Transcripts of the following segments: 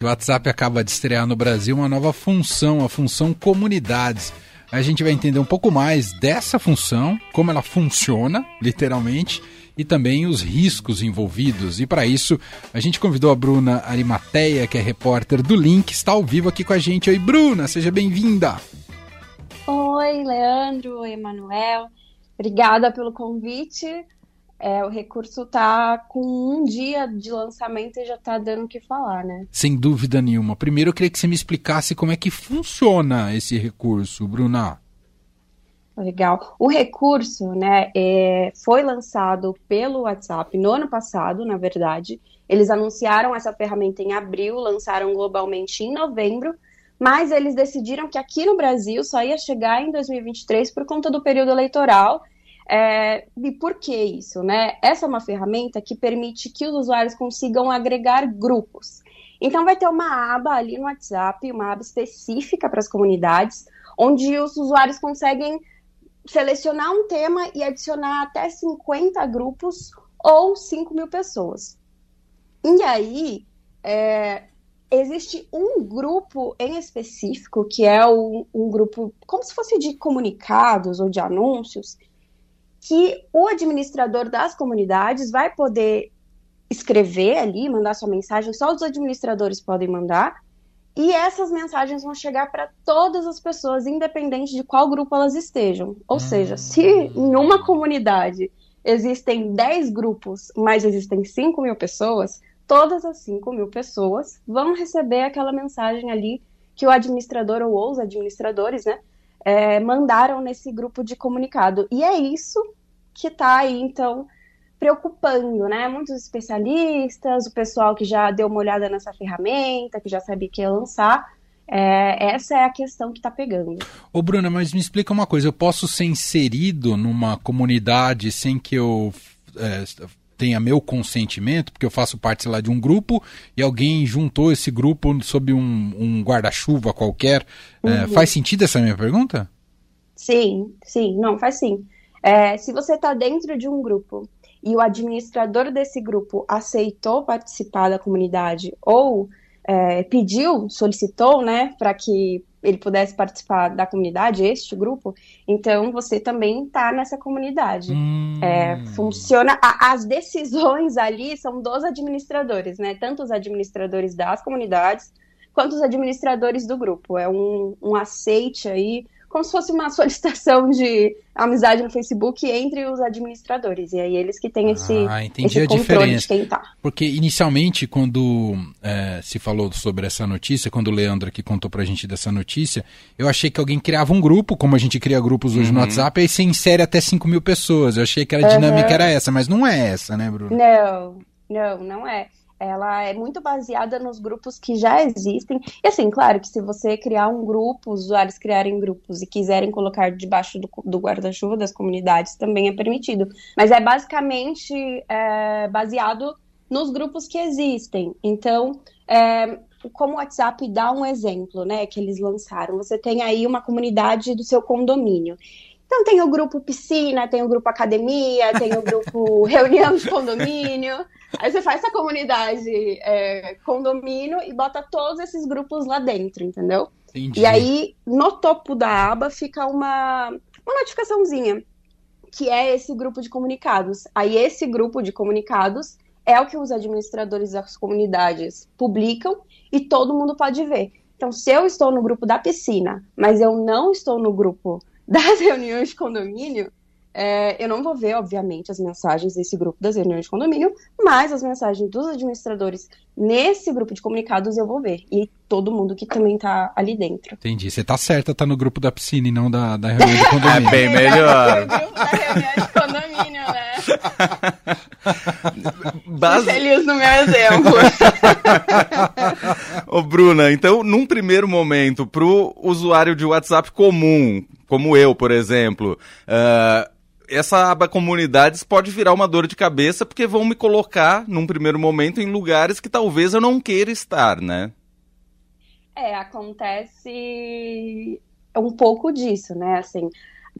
O WhatsApp acaba de estrear no Brasil uma nova função, a função comunidades. A gente vai entender um pouco mais dessa função, como ela funciona, literalmente, e também os riscos envolvidos. E para isso, a gente convidou a Bruna Arimateia, que é repórter do Link, está ao vivo aqui com a gente. Oi, Bruna, seja bem-vinda. Oi, Leandro, oi, Emanuel. Obrigada pelo convite. É, o recurso está com um dia de lançamento e já está dando o que falar, né? Sem dúvida nenhuma. Primeiro eu queria que você me explicasse como é que funciona esse recurso, Bruna. Legal. O recurso, né, é, foi lançado pelo WhatsApp no ano passado, na verdade. Eles anunciaram essa ferramenta em abril, lançaram globalmente em novembro, mas eles decidiram que aqui no Brasil só ia chegar em 2023 por conta do período eleitoral é, e por que isso, né? Essa é uma ferramenta que permite que os usuários consigam agregar grupos. Então, vai ter uma aba ali no WhatsApp, uma aba específica para as comunidades, onde os usuários conseguem selecionar um tema e adicionar até 50 grupos ou 5 mil pessoas. E aí, é, existe um grupo em específico, que é um, um grupo como se fosse de comunicados ou de anúncios, que o administrador das comunidades vai poder escrever ali, mandar sua mensagem, só os administradores podem mandar, e essas mensagens vão chegar para todas as pessoas, independente de qual grupo elas estejam. Ou seja, se em uma comunidade existem 10 grupos, mas existem 5 mil pessoas, todas as 5 mil pessoas vão receber aquela mensagem ali que o administrador ou os administradores, né, é, mandaram nesse grupo de comunicado. E é isso que está aí, então, preocupando, né? Muitos especialistas, o pessoal que já deu uma olhada nessa ferramenta, que já sabia que ia lançar. É, essa é a questão que está pegando. Ô, Bruna, mas me explica uma coisa: eu posso ser inserido numa comunidade sem que eu é, tenha meu consentimento, porque eu faço parte, sei lá, de um grupo e alguém juntou esse grupo sob um, um guarda-chuva qualquer. É, uhum. faz sentido essa minha pergunta? Sim, sim, não, faz sim. É, se você está dentro de um grupo e o administrador desse grupo aceitou participar da comunidade ou é, pediu, solicitou, né, para que ele pudesse participar da comunidade, este grupo, então você também está nessa comunidade. Hum. É, funciona. A, as decisões ali são dos administradores, né? Tanto os administradores das comunidades quanto os administradores do grupo. É um, um aceite aí como se fosse uma solicitação de amizade no Facebook entre os administradores. E aí eles que têm esse, ah, entendi esse a diferença. de quem tá. Porque inicialmente, quando é, se falou sobre essa notícia, quando o Leandro aqui contou pra gente dessa notícia, eu achei que alguém criava um grupo, como a gente cria grupos hoje uhum. no WhatsApp, aí você insere até 5 mil pessoas. Eu achei que a dinâmica uhum. era essa, mas não é essa, né, Bruno? Não, não, não é ela é muito baseada nos grupos que já existem. E assim, claro que se você criar um grupo, os usuários criarem grupos e quiserem colocar debaixo do, do guarda-chuva das comunidades, também é permitido. Mas é basicamente é, baseado nos grupos que existem. Então, é, como o WhatsApp dá um exemplo, né, que eles lançaram, você tem aí uma comunidade do seu condomínio. Então tem o grupo piscina, tem o grupo academia, tem o grupo reunião de condomínio. Aí você faz essa comunidade é, condomínio e bota todos esses grupos lá dentro, entendeu? Entendi. E aí, no topo da aba fica uma, uma notificaçãozinha, que é esse grupo de comunicados. Aí esse grupo de comunicados é o que os administradores das comunidades publicam e todo mundo pode ver. Então, se eu estou no grupo da piscina, mas eu não estou no grupo das reuniões de condomínio, é, eu não vou ver, obviamente, as mensagens desse grupo das reuniões de condomínio, mas as mensagens dos administradores nesse grupo de comunicados eu vou ver. E todo mundo que também está ali dentro. Entendi. Você tá certa, tá no grupo da piscina e não da, da reunião de condomínio. É bem melhor. o grupo da reunião de condomínio, né? Base... Feliz no meu exemplo. Ô, Bruna, então, num primeiro momento, pro usuário de WhatsApp comum, como eu, por exemplo, uh, essa aba comunidades pode virar uma dor de cabeça porque vão me colocar, num primeiro momento, em lugares que talvez eu não queira estar, né? É, acontece um pouco disso, né? Assim,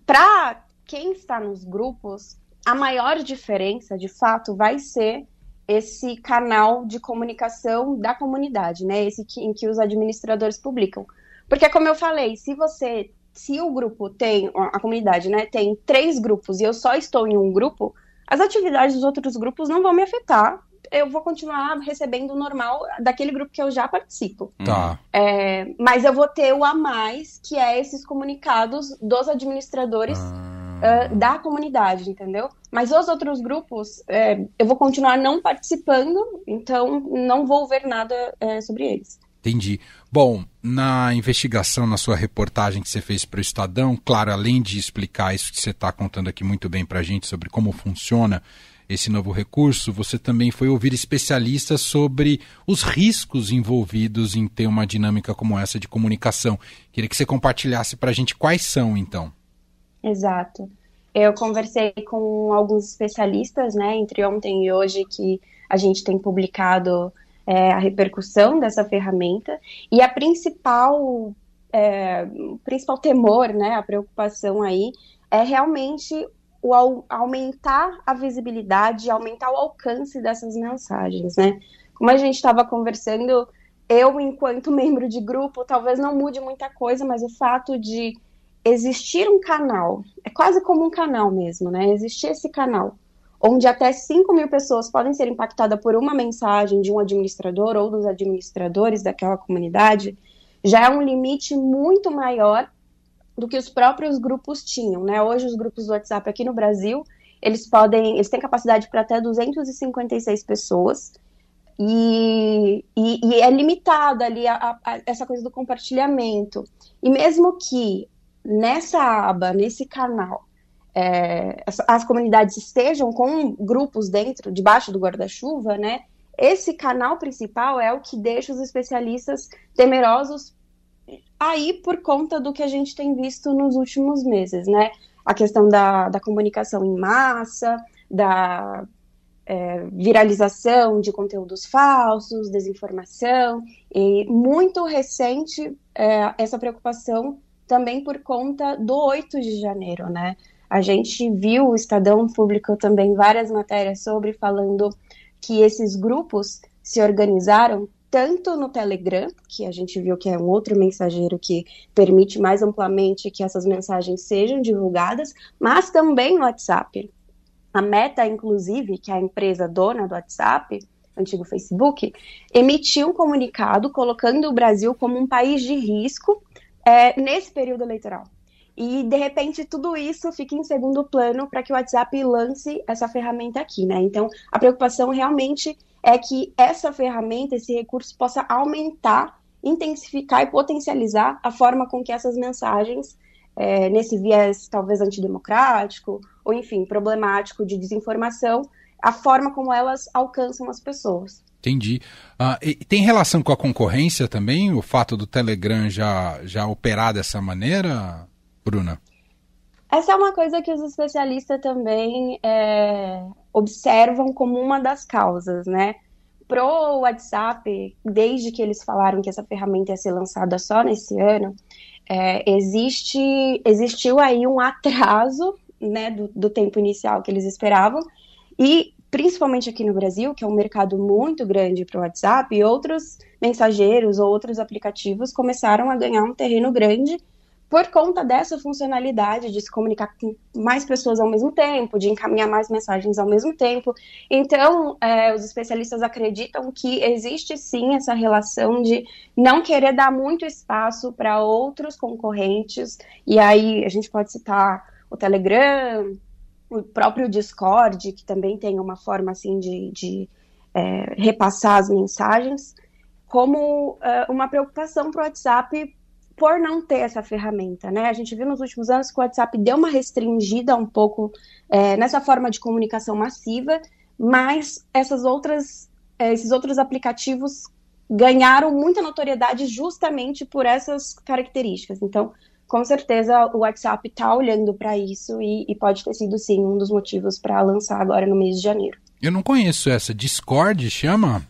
para quem está nos grupos, a maior diferença, de fato, vai ser esse canal de comunicação da comunidade, né? Esse que, em que os administradores publicam. Porque, como eu falei, se você, se o grupo tem, a comunidade, né, tem três grupos e eu só estou em um grupo, as atividades dos outros grupos não vão me afetar. Eu vou continuar recebendo o normal daquele grupo que eu já participo. Tá. É, mas eu vou ter o a mais, que é esses comunicados dos administradores. Ah. Uh, da comunidade, entendeu? Mas os outros grupos, é, eu vou continuar não participando, então não vou ver nada é, sobre eles. Entendi. Bom, na investigação, na sua reportagem que você fez para o Estadão, claro, além de explicar isso que você está contando aqui muito bem para a gente sobre como funciona esse novo recurso, você também foi ouvir especialistas sobre os riscos envolvidos em ter uma dinâmica como essa de comunicação. Queria que você compartilhasse para a gente quais são, então. Exato. Eu conversei com alguns especialistas, né, entre ontem e hoje, que a gente tem publicado é, a repercussão dessa ferramenta. E a principal, é, o principal temor, né, a preocupação aí, é realmente o aumentar a visibilidade, aumentar o alcance dessas mensagens, né? Como a gente estava conversando, eu, enquanto membro de grupo, talvez não mude muita coisa, mas o fato de existir um canal, é quase como um canal mesmo, né? Existir esse canal, onde até 5 mil pessoas podem ser impactadas por uma mensagem de um administrador ou dos administradores daquela comunidade, já é um limite muito maior do que os próprios grupos tinham, né? Hoje os grupos do WhatsApp aqui no Brasil, eles podem, eles têm capacidade para até 256 pessoas, e, e, e, é limitada ali a, a, a essa coisa do compartilhamento. E mesmo que nessa aba, nesse canal, é, as, as, comunidades estejam com grupos dentro, debaixo do guarda-chuva, né? Esse canal principal é o que deixa os especialistas temerosos aí por conta do que a gente tem visto nos últimos meses, né? A questão da, da comunicação em massa, da é, viralização de conteúdos falsos, desinformação, e muito recente é, essa preocupação também por conta do 8 de janeiro, né? A gente viu, o Estadão publicou também várias matérias sobre, falando que esses grupos se organizaram tanto no Telegram, que a gente viu que é um outro mensageiro que permite mais amplamente que essas mensagens sejam divulgadas, mas também no WhatsApp. A Meta, inclusive, que é a empresa dona do WhatsApp, antigo Facebook, emitiu um comunicado colocando o Brasil como um país de risco é, nesse período eleitoral. E, de repente, tudo isso fica em segundo plano para que o WhatsApp lance essa ferramenta aqui, né? Então, a preocupação realmente é que essa ferramenta, esse recurso, possa aumentar, intensificar e potencializar a forma com que essas mensagens, é, nesse viés talvez antidemocrático, ou enfim, problemático de desinformação, a forma como elas alcançam as pessoas. Entendi. Uh, tem relação com a concorrência também, o fato do Telegram já, já operar dessa maneira, Bruna? Essa é uma coisa que os especialistas também é, observam como uma das causas, né? Pro WhatsApp, desde que eles falaram que essa ferramenta ia ser lançada só nesse ano, é, existe, existiu aí um atraso né, do, do tempo inicial que eles esperavam, e principalmente aqui no Brasil, que é um mercado muito grande para o WhatsApp, outros mensageiros ou outros aplicativos começaram a ganhar um terreno grande por conta dessa funcionalidade de se comunicar com mais pessoas ao mesmo tempo, de encaminhar mais mensagens ao mesmo tempo. Então, é, os especialistas acreditam que existe sim essa relação de não querer dar muito espaço para outros concorrentes, e aí a gente pode citar o Telegram, o próprio Discord, que também tem uma forma assim de, de é, repassar as mensagens, como é, uma preocupação para o WhatsApp por não ter essa ferramenta, né? A gente viu nos últimos anos que o WhatsApp deu uma restringida um pouco é, nessa forma de comunicação massiva, mas essas outras, é, esses outros aplicativos ganharam muita notoriedade justamente por essas características. Então, com certeza o WhatsApp está olhando para isso e, e, pode ter sido sim um dos motivos para lançar agora no mês de janeiro. Eu não conheço essa. Discord chama?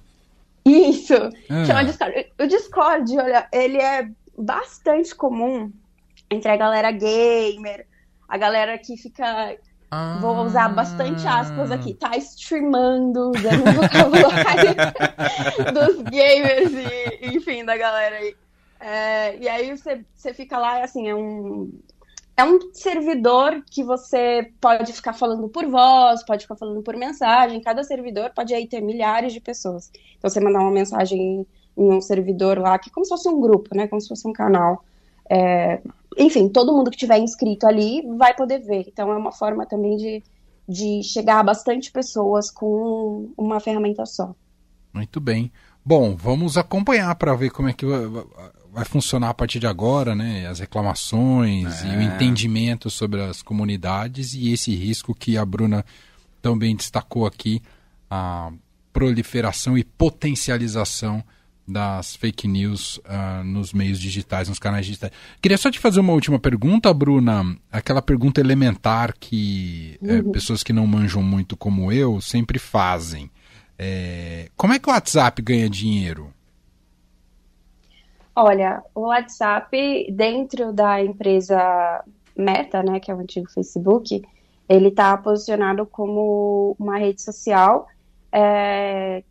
Isso, é. chama Discord. O Discord, olha, ele é bastante comum entre a galera gamer, a galera que fica Ah. Vou usar bastante aspas aqui, tá streamando, usando o vocabulário dos gamers e, enfim, da galera aí. É, e aí você, você fica lá, assim, é um, é um servidor que você pode ficar falando por voz, pode ficar falando por mensagem. Cada servidor pode aí ter milhares de pessoas. Então, você mandar uma mensagem em um servidor lá, que é como se fosse um grupo, né? Como se fosse um canal. É, enfim, todo mundo que tiver inscrito ali vai poder ver. Então, é uma forma também de, de chegar a bastante pessoas com uma ferramenta só. Muito bem. Bom, vamos acompanhar para ver como é que vai funcionar a partir de agora, né? As reclamações é. e o entendimento sobre as comunidades e esse risco que a Bruna também destacou aqui, a proliferação e potencialização das fake news uh, nos meios digitais, nos canais digitais. Queria só te fazer uma última pergunta, Bruna. Aquela pergunta elementar que é, uhum. é, pessoas que não manjam muito como eu sempre fazem. É, como é que o WhatsApp ganha dinheiro? Olha, o WhatsApp, dentro da empresa Meta, né, que é o antigo Facebook, ele está posicionado como uma rede social, é,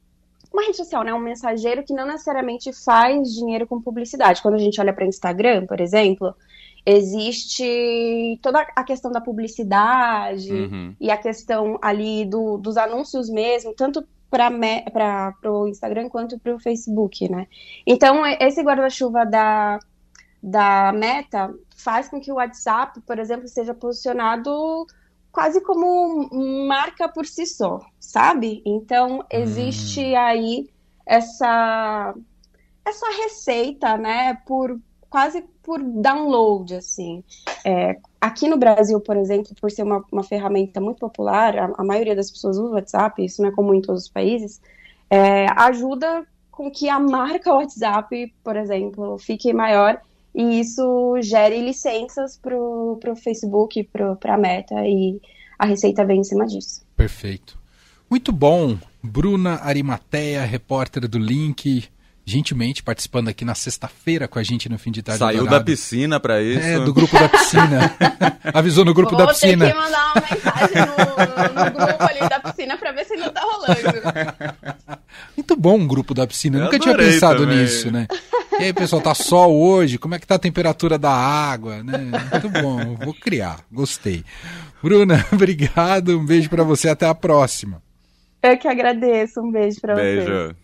uma rede social, né, um mensageiro que não necessariamente faz dinheiro com publicidade. Quando a gente olha para Instagram, por exemplo, existe toda a questão da publicidade uhum. e a questão ali do, dos anúncios mesmo, tanto para o Instagram quanto para o Facebook, né? Então, esse guarda-chuva da, da Meta faz com que o WhatsApp, por exemplo, seja posicionado quase como marca por si só, sabe? Então, existe hum. aí essa essa receita, né, por quase por download, assim. É, aqui no Brasil, por exemplo, por ser uma, uma ferramenta muito popular, a, a, maioria das pessoas usa o WhatsApp, isso não é comum em todos os países, é, ajuda com que a marca WhatsApp, por exemplo, fique maior e isso gere licenças para o Facebook, para a Meta, e a receita vem em cima disso. Perfeito. Muito bom. Bruna Arimateia, repórter do Link, gentilmente participando aqui na sexta-feira com a gente no fim de tarde. Saiu da piscina para isso. É, do grupo da piscina. Avisou no grupo Vou da piscina. Vou ter que mandar uma mensagem no, no grupo ali da piscina para ver se não tá rolando. Muito bom o grupo da piscina. Eu nunca tinha pensado também. nisso, né? E aí, pessoal, tá sol hoje? Como é que tá a temperatura da água, né? Muito bom, vou criar. Gostei. Bruna, obrigado. Um beijo para você, até a próxima. Eu que agradeço. Um beijo para você. Beijo.